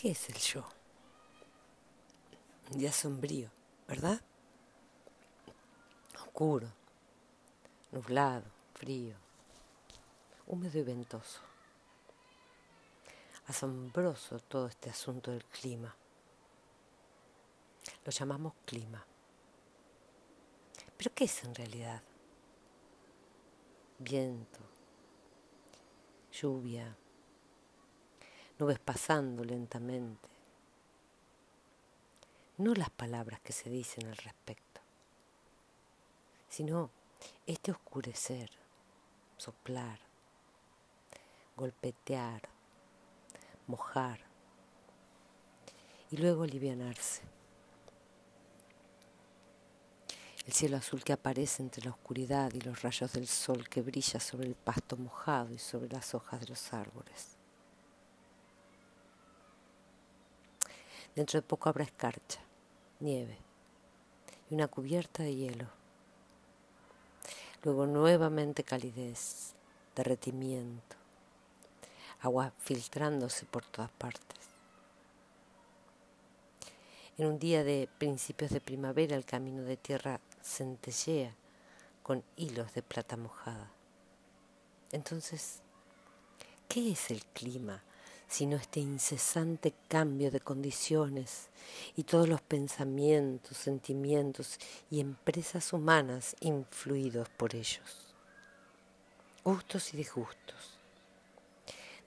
¿Qué es el yo? Un día sombrío, ¿verdad? Oscuro, nublado, frío, húmedo y ventoso. Asombroso todo este asunto del clima. Lo llamamos clima. ¿Pero qué es en realidad? Viento, lluvia, nubes pasando lentamente. No las palabras que se dicen al respecto, sino este oscurecer, soplar, golpetear, mojar y luego alivianarse. El cielo azul que aparece entre la oscuridad y los rayos del sol que brilla sobre el pasto mojado y sobre las hojas de los árboles. Dentro de poco habrá escarcha, nieve y una cubierta de hielo. Luego nuevamente calidez, derretimiento, agua filtrándose por todas partes. En un día de principios de primavera el camino de tierra centellea con hilos de plata mojada. Entonces, ¿qué es el clima sino este incesante cambio de condiciones y todos los pensamientos, sentimientos y empresas humanas influidos por ellos. Gustos y disgustos,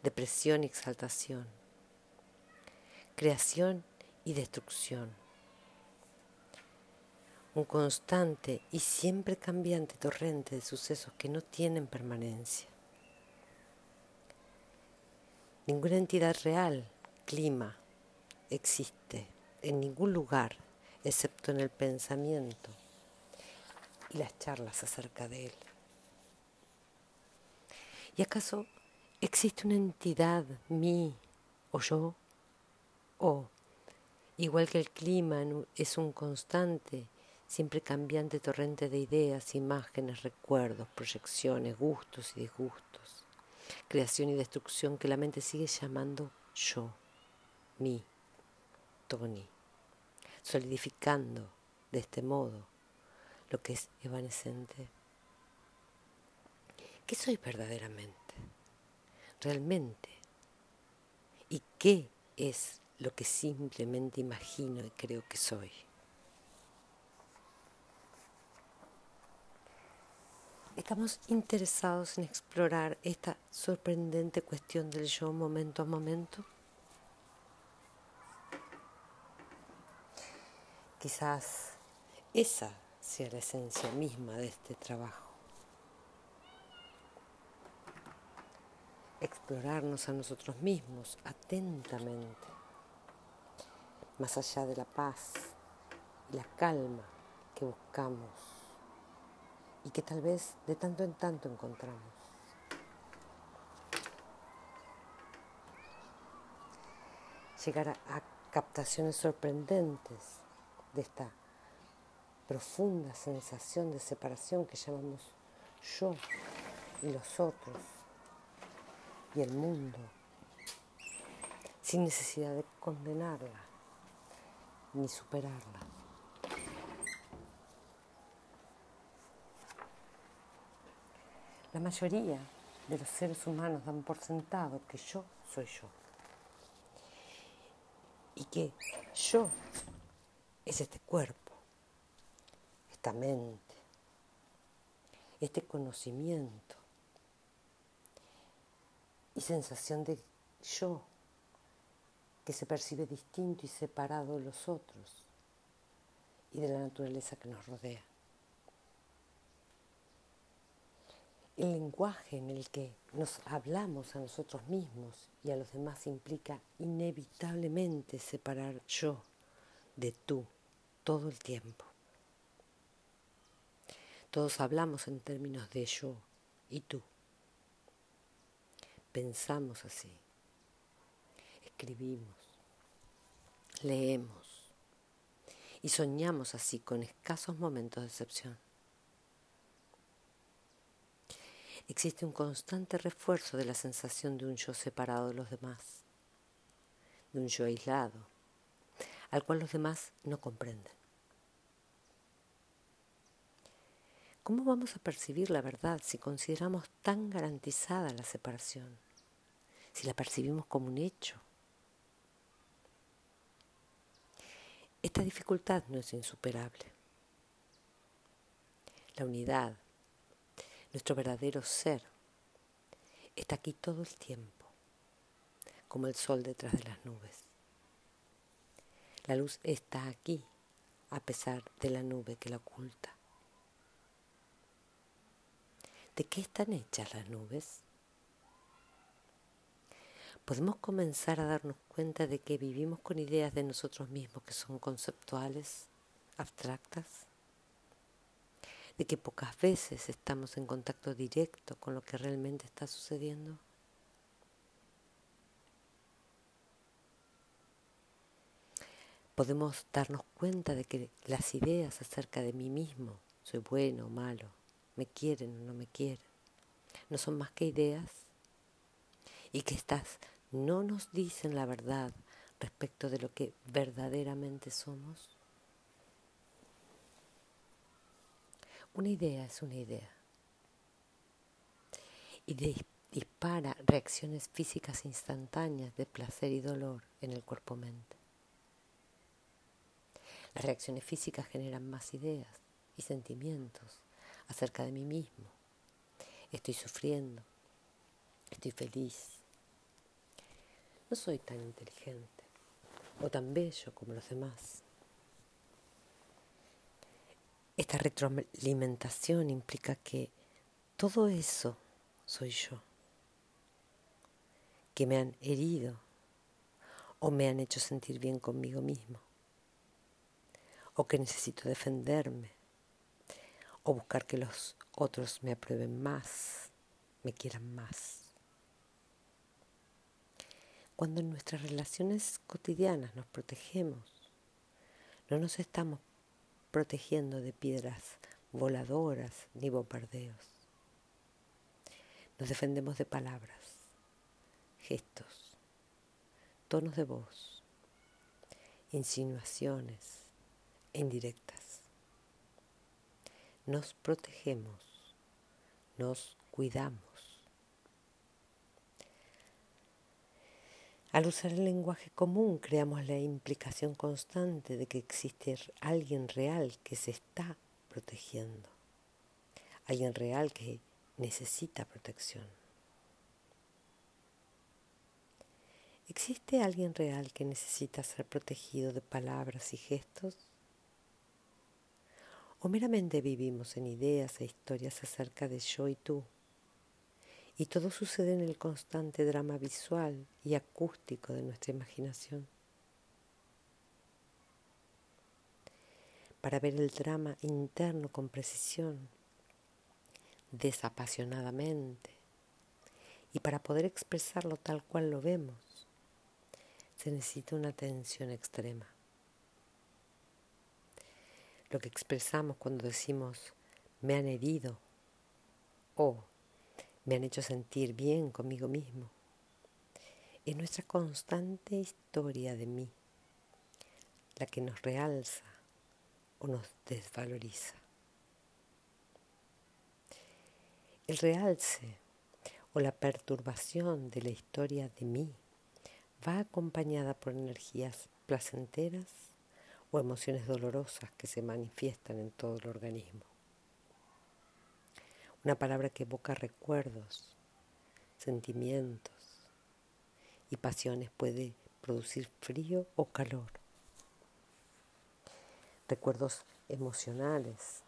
depresión y exaltación, creación y destrucción. Un constante y siempre cambiante torrente de sucesos que no tienen permanencia. Ninguna entidad real, clima, existe en ningún lugar excepto en el pensamiento y las charlas acerca de él. ¿Y acaso existe una entidad, mí o yo? O, igual que el clima es un constante, siempre cambiante torrente de ideas, imágenes, recuerdos, proyecciones, gustos y disgustos creación y destrucción que la mente sigue llamando yo, mí, Tony, solidificando de este modo lo que es evanescente. ¿Qué soy verdaderamente? Realmente. ¿Y qué es lo que simplemente imagino y creo que soy? Estamos interesados en explorar esta sorprendente cuestión del yo momento a momento? Quizás esa sea la esencia misma de este trabajo. Explorarnos a nosotros mismos atentamente, más allá de la paz y la calma que buscamos y que tal vez de tanto en tanto encontramos. Llegar a, captaciones sorprendentes de esta profunda sensación de separación que llamamos yo y los otros y el mundo, sin necesidad de condenarla ni superarla. La mayoría de los seres humanos dan por sentado que yo soy yo. Y que yo es este cuerpo, esta mente, este conocimiento y sensación de yo que se percibe distinto y separado de los otros y de la naturaleza que nos rodea. El lenguaje en el que nos hablamos a nosotros mismos y a los demás implica inevitablemente separar yo de tú todo el tiempo. Todos hablamos en términos de yo y tú. Pensamos así, escribimos, leemos y soñamos así con escasos momentos de excepción. Existe un constante refuerzo de la sensación de un yo separado de los demás, de un yo aislado, al cual los demás no comprenden. ¿Cómo vamos a percibir la verdad si consideramos tan garantizada la separación? Si la percibimos como un hecho. Esta dificultad no es insuperable. La unidad, nuestro verdadero ser, está aquí todo el tiempo, como el sol detrás de las nubes. La luz está aquí, a pesar de la nube que la oculta. ¿De qué están hechas las nubes? Podemos comenzar a darnos cuenta de que vivimos con ideas de nosotros mismos que son conceptuales, abstractas, de que pocas veces estamos en contacto directo con lo que realmente está sucediendo. Podemos darnos cuenta de que las ideas acerca de mí mismo, soy bueno o malo, me quieren o no me quieren, no son más que ideas y que estas no nos dicen la verdad respecto de lo que verdaderamente somos. Una idea es una idea y dispara reacciones físicas instantáneas de placer y dolor en el cuerpo-mente. Las reacciones físicas generan más ideas y sentimientos acerca de mí mismo. Estoy sufriendo, estoy feliz. No soy tan inteligente o tan bello como los demás. Esta retroalimentación implica que todo eso soy yo, que me han herido o me han hecho sentir bien conmigo mismo, o que necesito defenderme o buscar que los otros me aprueben más, me quieran más. Cuando en nuestras relaciones cotidianas nos protegemos, no nos estamos protegiendo de piedras voladoras ni bombardeos. Nos defendemos de palabras, gestos, tonos de voz, insinuaciones indirectas nos protegemos, nos cuidamos. Al usar el lenguaje común creamos la implicación constante de que existe alguien real que se está protegiendo, alguien real que necesita protección. ¿Existe alguien real que necesita ser protegido de palabras y gestos? o meramente vivimos en ideas e historias acerca de yo y tú. Y todo sucede en el constante drama visual y acústico de nuestra imaginación. Para ver el drama interno con precisión, desapasionadamente, y para poder expresarlo tal cual lo vemos, se necesita una atención extrema lo que expresamos cuando decimos me han herido o me han hecho sentir bien conmigo mismo. Es nuestra constante historia de mí la que nos realza o nos desvaloriza. El realce o la perturbación de la historia de mí va acompañada por energías placenteras o emociones dolorosas que se manifiestan en todo el organismo. Una palabra que evoca recuerdos, sentimientos y pasiones puede producir frío o calor. Recuerdos emocionales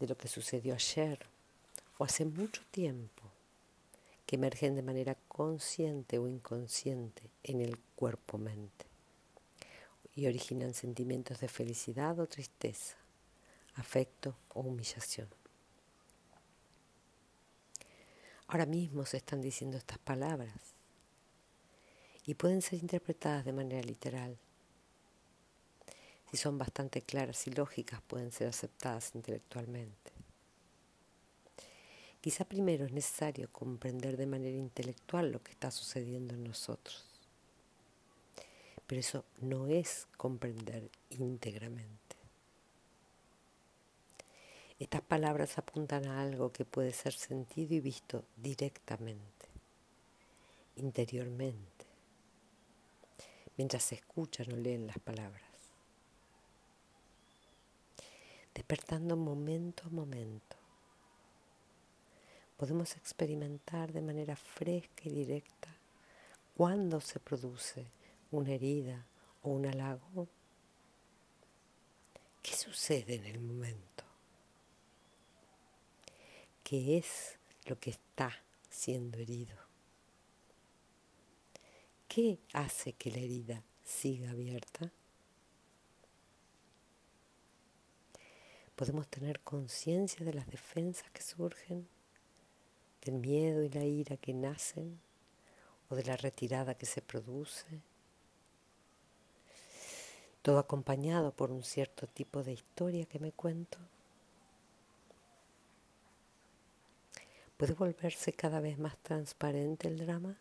de lo que sucedió ayer o hace mucho tiempo que emergen de manera consciente o inconsciente en el cuerpo-mente y originan sentimientos de felicidad o tristeza, afecto o humillación. Ahora mismo se están diciendo estas palabras y pueden ser interpretadas de manera literal. Si son bastante claras y lógicas, pueden ser aceptadas intelectualmente. Quizá primero es necesario comprender de manera intelectual lo que está sucediendo en nosotros pero eso no es comprender íntegramente. Estas palabras apuntan a algo que puede ser sentido y visto directamente, interiormente, mientras se escuchan o leen las palabras, despertando momento a momento. Podemos experimentar de manera fresca y directa cuándo se produce una herida o un halago. ¿Qué sucede en el momento? Qué es lo que está siendo herido. ¿Qué hace que la herida siga abierta? Podemos tener conciencia de las defensas que surgen, del miedo y la ira que nacen o de la retirada que se produce, todo acompañado por un cierto tipo de historia que me cuento. ¿Puede volverse cada vez más transparente el drama?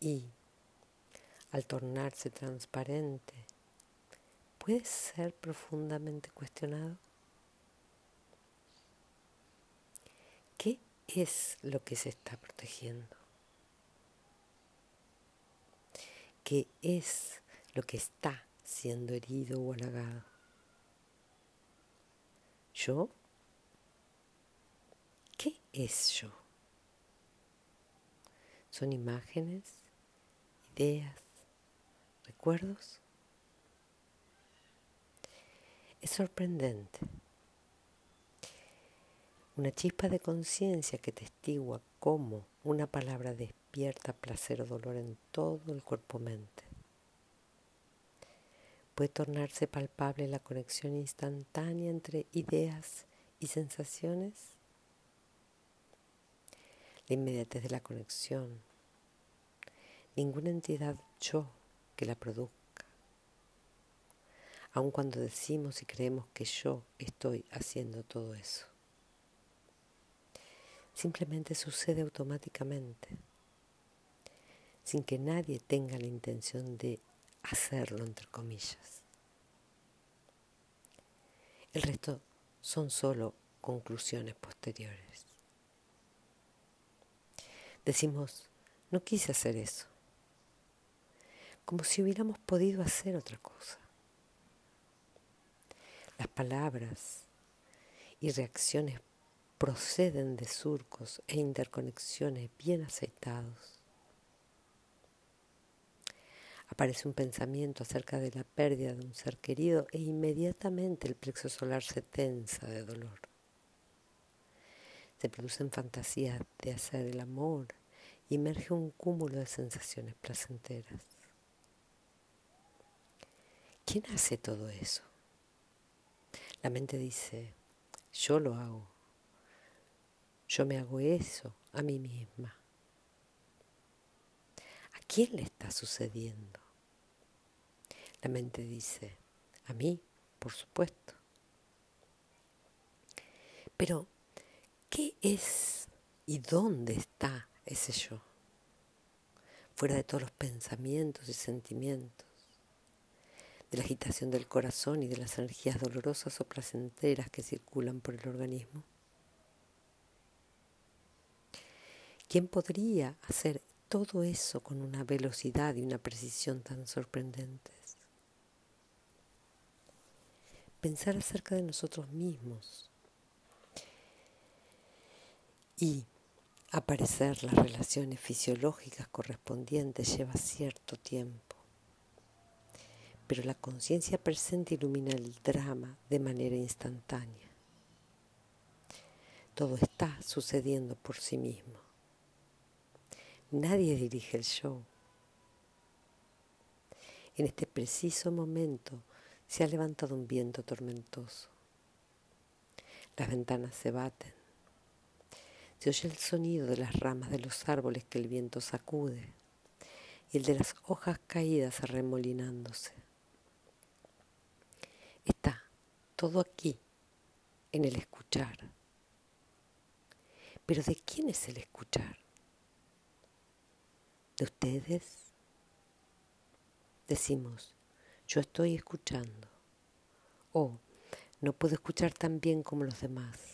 Y al tornarse transparente, ¿puede ser profundamente cuestionado? ¿Qué es lo que se está protegiendo? ¿Qué es lo que está siendo herido o halagado? ¿Yo? ¿Qué es yo? ¿Son imágenes, ideas, recuerdos? Es sorprendente. Una chispa de conciencia que testigua cómo una palabra despierta placer o dolor en todo el cuerpo-mente. Puede tornarse palpable la conexión instantánea entre ideas y sensaciones la inmediatez de la conexión, ninguna entidad yo que la produzca, aun cuando decimos y creemos que yo estoy haciendo todo eso. Simplemente sucede automáticamente, sin que nadie tenga la intención de hacerlo, entre comillas. El resto son solo conclusiones posteriores. Decimos, no quise hacer eso, como si hubiéramos podido hacer otra cosa. Las palabras y reacciones proceden de surcos e interconexiones bien aceitados. Aparece un pensamiento acerca de la pérdida de un ser querido e inmediatamente el plexo solar se tensa de dolor se producen fantasías de hacer el amor y emerge un cúmulo de sensaciones placenteras. ¿Quién hace todo eso? La mente dice, yo lo hago, yo me hago eso a mí misma. ¿A quién le está sucediendo? La mente dice, a mí, por supuesto. Pero ¿Qué es y dónde está ese yo? Fuera de todos los pensamientos y sentimientos, de la agitación del corazón y de las energías dolorosas o placenteras que circulan por el organismo. ¿Quién podría hacer todo eso con una velocidad y una precisión tan sorprendentes? Pensar acerca de nosotros mismos y aparecer las relaciones fisiológicas correspondientes lleva cierto tiempo. Pero la conciencia presente ilumina el drama de manera instantánea. Todo está sucediendo por sí mismo. Nadie dirige el show. En este preciso momento se ha levantado un viento tormentoso. Las ventanas se baten se oye el sonido de las ramas de los árboles que el viento sacude y el de las hojas caídas arremolinándose. Está todo aquí, en el escuchar. Pero ¿de quién es el escuchar? de ustedes? Decimos, yo estoy escuchando. O no puedo escuchar tan bien como los demás.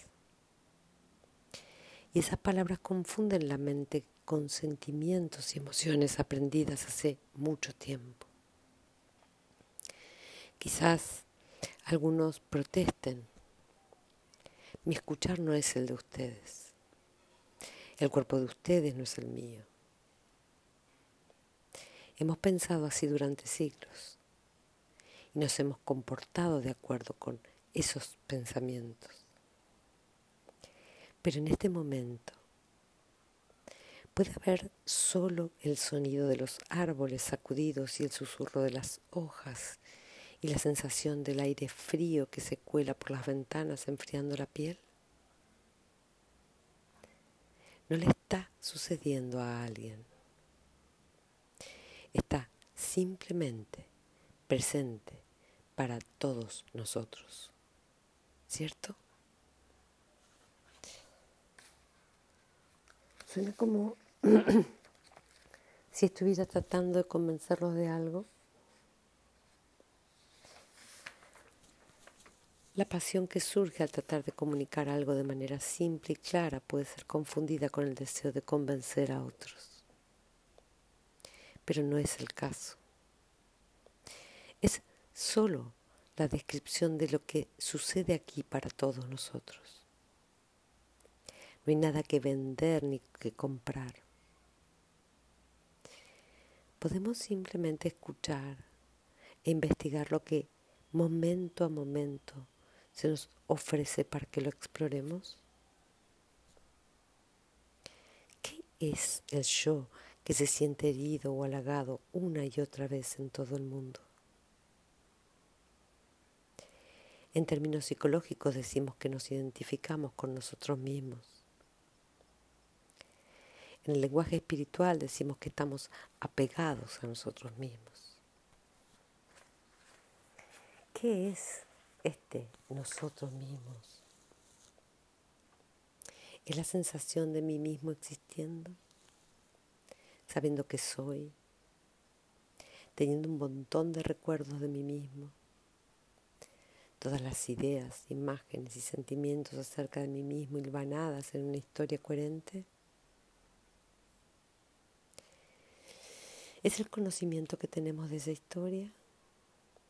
Y esas palabras confunden la mente con sentimientos y emociones aprendidas hace mucho tiempo. Quizás algunos protesten. Mi escuchar no es el de ustedes. El cuerpo de ustedes no es el mío. Hemos pensado así durante siglos y nos hemos comportado de acuerdo con esos pensamientos. Pero en este momento puede haber solo el sonido de los árboles sacudidos y el susurro de las hojas y la sensación del aire frío que se cuela por las ventanas enfriando la piel. No le está sucediendo a alguien. Está simplemente presente para todos nosotros. ¿Cierto? Suena como si estuviera tratando de convencerlos de algo. La pasión que surge al tratar de comunicar algo de manera simple y clara puede ser confundida con el deseo de convencer a otros. Pero no es el caso. Es solo la descripción de lo que sucede aquí para todos nosotros. No hay nada que vender ni que comprar. Podemos simplemente escuchar e investigar lo que momento a momento se nos ofrece para que lo exploremos. ¿Qué es el yo que se siente herido o halagado una y otra vez en todo el mundo? En términos psicológicos decimos que nos identificamos con nosotros mismos. En el lenguaje espiritual decimos que estamos apegados a nosotros mismos. ¿Qué es este nosotros mismos? ¿Es la sensación de mí mismo existiendo? Sabiendo que soy, teniendo un montón de recuerdos de mí mismo, todas las ideas, imágenes y sentimientos acerca de mí mismo hilvanadas en una historia coherente. Es el conocimiento que tenemos de esa historia,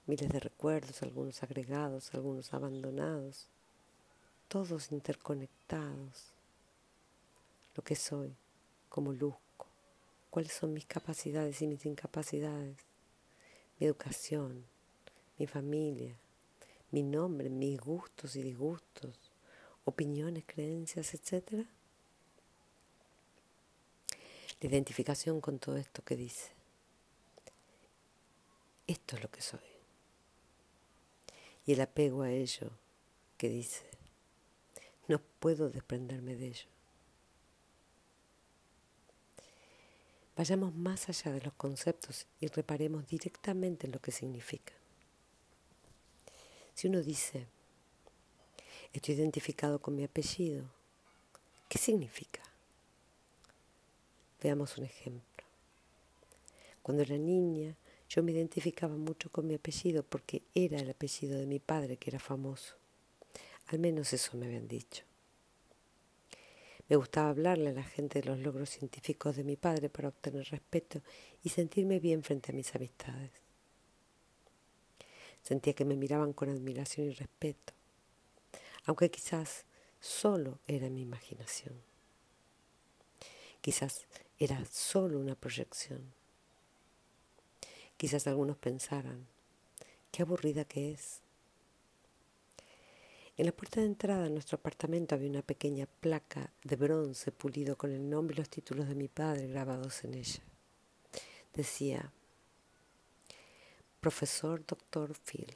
miles de recuerdos, algunos agregados, algunos abandonados, todos interconectados. Lo que soy, cómo luzco, cuáles son mis capacidades y mis incapacidades, mi educación, mi familia, mi nombre, mis gustos y disgustos, opiniones, creencias, etc. La identificación con todo esto que dice esto es lo que soy. Y el apego a ello que dice, no puedo desprenderme de ello. Vayamos más allá de los conceptos y reparemos directamente en lo que significa. Si uno dice, estoy identificado con mi apellido, ¿qué significa? Veamos un ejemplo. Cuando era niña, yo me identificaba mucho con mi apellido porque era el apellido de mi padre que era famoso. Al menos eso me habían dicho. Me gustaba hablarle a la gente de los logros científicos de mi padre para obtener respeto y sentirme bien frente a mis amistades. Sentía que me miraban con admiración y respeto, aunque quizás solo era mi imaginación. Quizás era solo una proyección. Quizás algunos pensaran, qué aburrida que es. En la puerta de entrada de nuestro apartamento había una pequeña placa de bronce pulido con el nombre y los títulos de mi padre grabados en ella. Decía, profesor doctor Phil.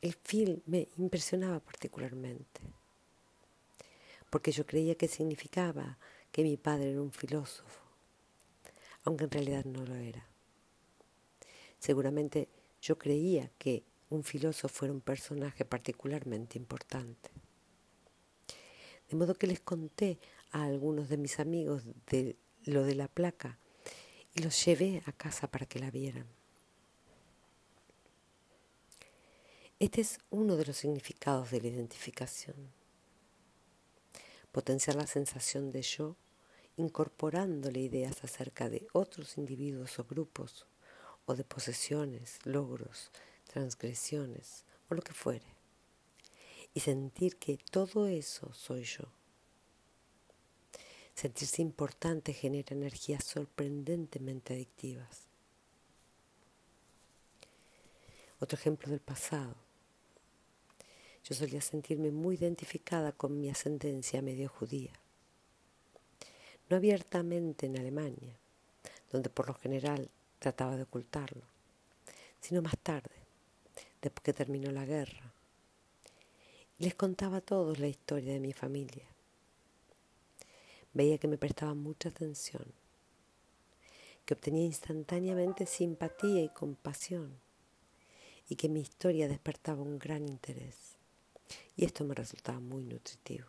El Phil me impresionaba particularmente, porque yo creía que significaba que mi padre era un filósofo, aunque en realidad no lo era. Seguramente yo creía que un filósofo era un personaje particularmente importante. De modo que les conté a algunos de mis amigos de lo de la placa y los llevé a casa para que la vieran. Este es uno de los significados de la identificación. Potenciar la sensación de yo incorporándole ideas acerca de otros individuos o grupos, o de posesiones, logros, transgresiones, o lo que fuere. Y sentir que todo eso soy yo. Sentirse importante genera energías sorprendentemente adictivas. Otro ejemplo del pasado. Yo solía sentirme muy identificada con mi ascendencia medio judía. No abiertamente en Alemania, donde por lo general trataba de ocultarlo, sino más tarde, después que terminó la guerra. les contaba a todos la historia de mi familia. Veía que me prestaban mucha atención, que obtenía instantáneamente simpatía y compasión, y que mi historia despertaba un gran interés. Y esto me resultaba muy nutritivo.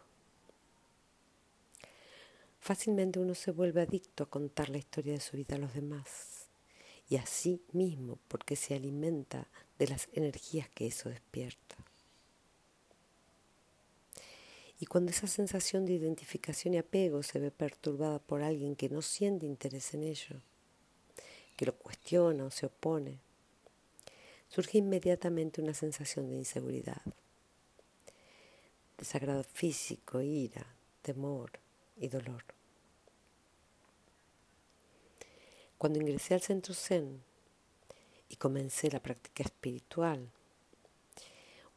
Fácilmente uno se vuelve adicto a contar la historia de su vida a los demás, y así mismo porque se alimenta de las energías que eso despierta. Y cuando esa sensación de identificación y apego se ve perturbada por alguien que no siente interés en ello, que lo cuestiona o se opone, surge inmediatamente una sensación de inseguridad, desagrado físico, ira, temor y dolor. Cuando ingresé al centro Zen y comencé la práctica espiritual,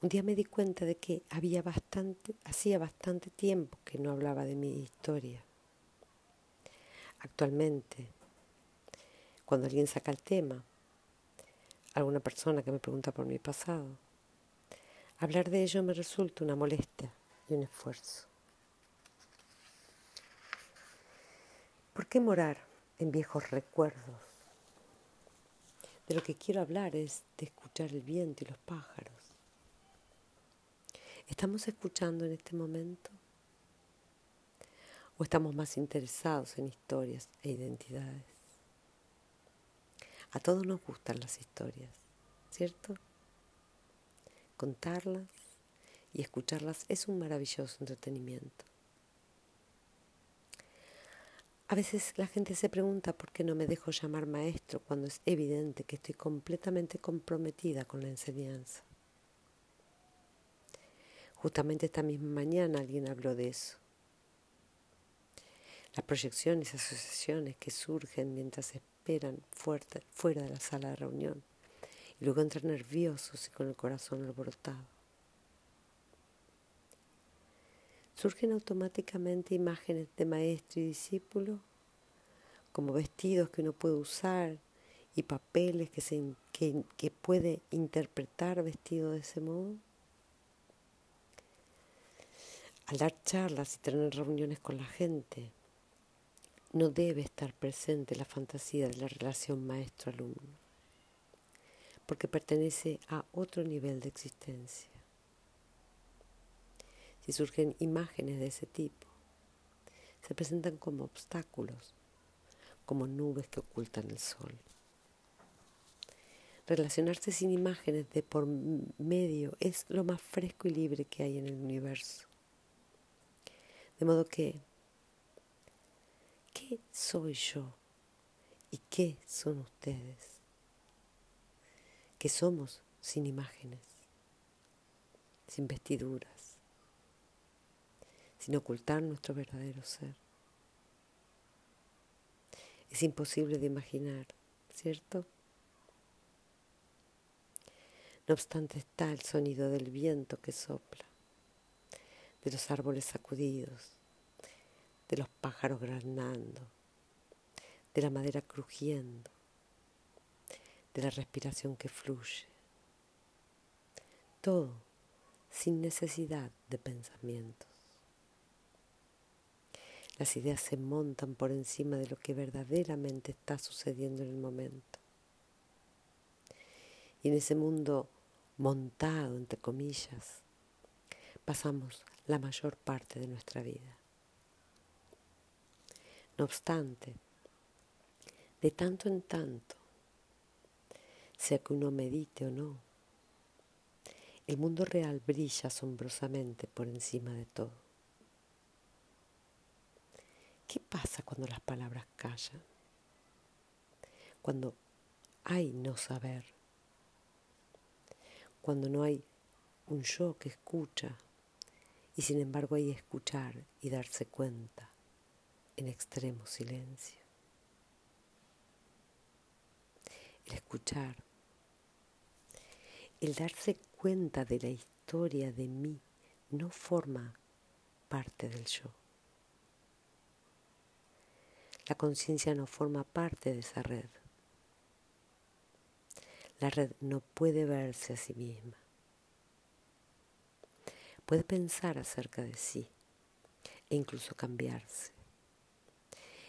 un día me di cuenta de que había bastante, hacía bastante tiempo que no hablaba de mi historia. Actualmente, cuando alguien saca el tema, alguna persona que me pregunta por mi pasado, hablar de ello me resulta una molestia y un esfuerzo. ¿Por qué morar en viejos recuerdos? De lo que quiero hablar es de escuchar el viento y los pájaros ¿Estamos escuchando en este momento? ¿O estamos más interesados en historias e identidades? A todos nos gustan las historias, ¿cierto? Contarlas y escucharlas es un maravilloso entretenimiento. A veces la gente se pregunta por qué no me dejo llamar maestro cuando es evidente que estoy completamente comprometida con la enseñanza. Justamente esta misma mañana alguien habló de eso. Las proyecciones y asociaciones que surgen mientras esperan fuera de la sala de reunión y luego entran nerviosos y con el corazón alborotado. Surgen automáticamente imágenes de maestro y discípulo, como vestidos que uno puede usar y papeles que, se, que puede interpretar vestido de ese modo. Al dar charlas y tener reuniones con la gente, no debe estar presente la fantasía de la relación maestro-alumno, porque pertenece a otro nivel de existencia. Si surgen imágenes de ese tipo, se presentan como obstáculos, como nubes que ocultan el sol. Relacionarse sin imágenes de por medio es lo más fresco y libre que hay en el universo. De modo que, ¿qué soy yo? ¿Y qué son ustedes? Que somos sin imágenes, sin vestiduras, sin ocultar nuestro verdadero ser. Es imposible de imaginar, ¿cierto? No obstante está el sonido del viento que sopla de los árboles sacudidos, de los pájaros granando, de la madera crujiendo, de la respiración que fluye. Todo sin necesidad de pensamientos. Las ideas se montan por encima de lo que verdaderamente está sucediendo en el momento. Y en ese mundo montado, entre comillas, pasamos la mayor parte de nuestra vida. No obstante, De tanto en tanto, sea que uno medite o no, el mundo real brilla asombrosamente por encima de todo. ¿Qué pasa cuando las palabras callan? Cuando hay no saber. Cuando no hay un yo que escucha y sin embargo hay escuchar y darse cuenta en extremo silencio. El escuchar, el darse cuenta de la historia de mí no forma parte del yo. La conciencia no forma parte de esa red. La red no puede verse a sí misma. Puede pensar acerca de sí e incluso cambiarse.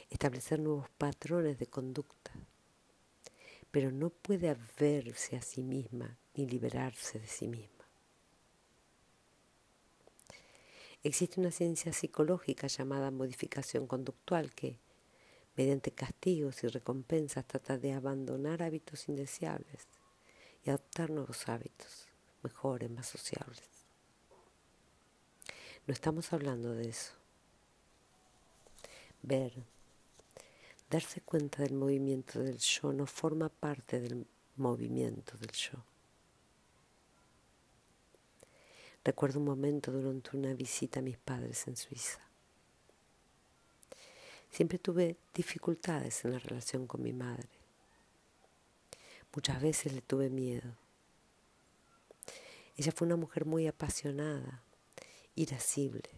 Establecer nuevos patrones de conducta. Pero no puede verse a sí misma ni liberarse de sí misma. Existe una ciencia psicológica llamada modificación conductual que, mediante castigos y recompensas, trata de abandonar hábitos indeseables y adoptar nuevos hábitos, mejores, más sociables. No estamos hablando de eso. Ver, darse cuenta del movimiento del yo no forma parte del movimiento del yo. Recuerdo un momento durante una visita a mis padres en Suiza. Siempre tuve dificultades en la relación con mi madre. Muchas veces le tuve miedo. Ella fue una mujer muy apasionada, irascible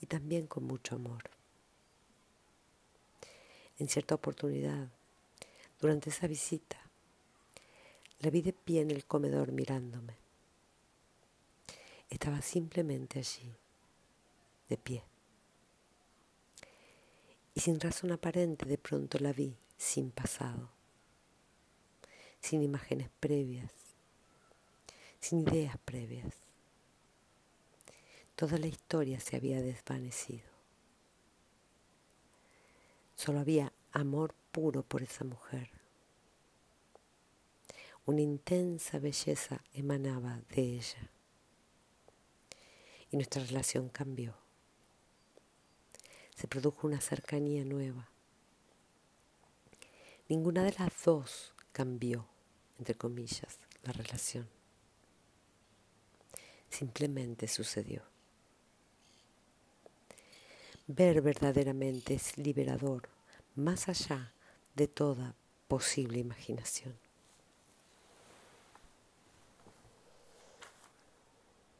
y también con mucho amor. En cierta oportunidad, durante esa visita, la vi de pie en el comedor mirándome. Estaba simplemente allí, de pie y sin razón aparente de pronto la vi sin pasado, sin imágenes previas, sin ideas previas. Toda la historia se había desvanecido. Solo había amor puro por esa mujer. Una intensa belleza emanaba de ella. Y nuestra relación cambió se produjo una cercanía nueva. Ninguna de las dos cambió, entre comillas, la relación. Simplemente sucedió. Ver verdaderamente es liberador, más allá de toda posible imaginación.